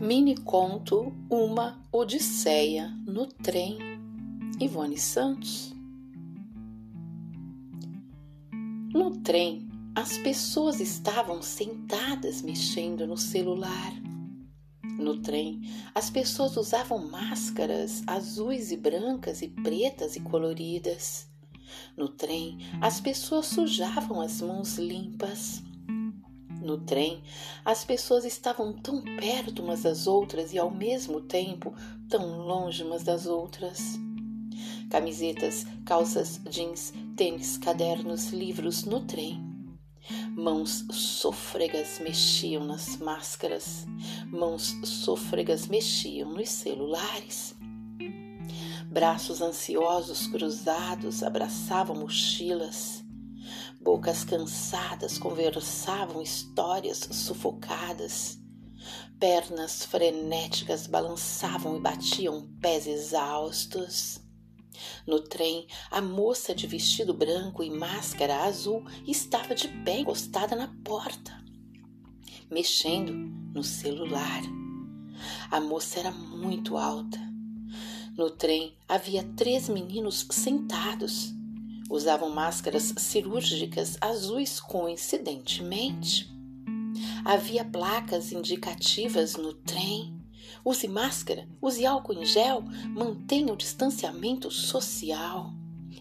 Mini conto Uma Odisseia no trem. Ivone Santos. No trem, as pessoas estavam sentadas mexendo no celular. No trem, as pessoas usavam máscaras azuis e brancas e pretas e coloridas. No trem, as pessoas sujavam as mãos limpas. No trem, as pessoas estavam tão perto umas das outras e ao mesmo tempo tão longe umas das outras. Camisetas, calças, jeans, tênis, cadernos, livros no trem. Mãos sôfregas mexiam nas máscaras, mãos sôfregas mexiam nos celulares. Braços ansiosos cruzados abraçavam mochilas. Bocas cansadas conversavam histórias sufocadas. Pernas frenéticas balançavam e batiam pés exaustos. No trem, a moça de vestido branco e máscara azul estava de pé encostada na porta, mexendo no celular. A moça era muito alta. No trem havia três meninos sentados usavam máscaras cirúrgicas azuis coincidentemente. Havia placas indicativas no trem. Use máscara, use álcool em gel, mantenha o distanciamento social.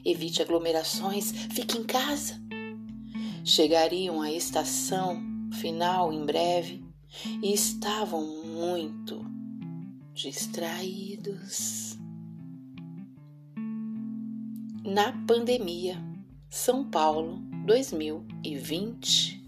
Evite aglomerações, fique em casa. Chegariam à estação final em breve e estavam muito distraídos na pandemia. São Paulo, 2020.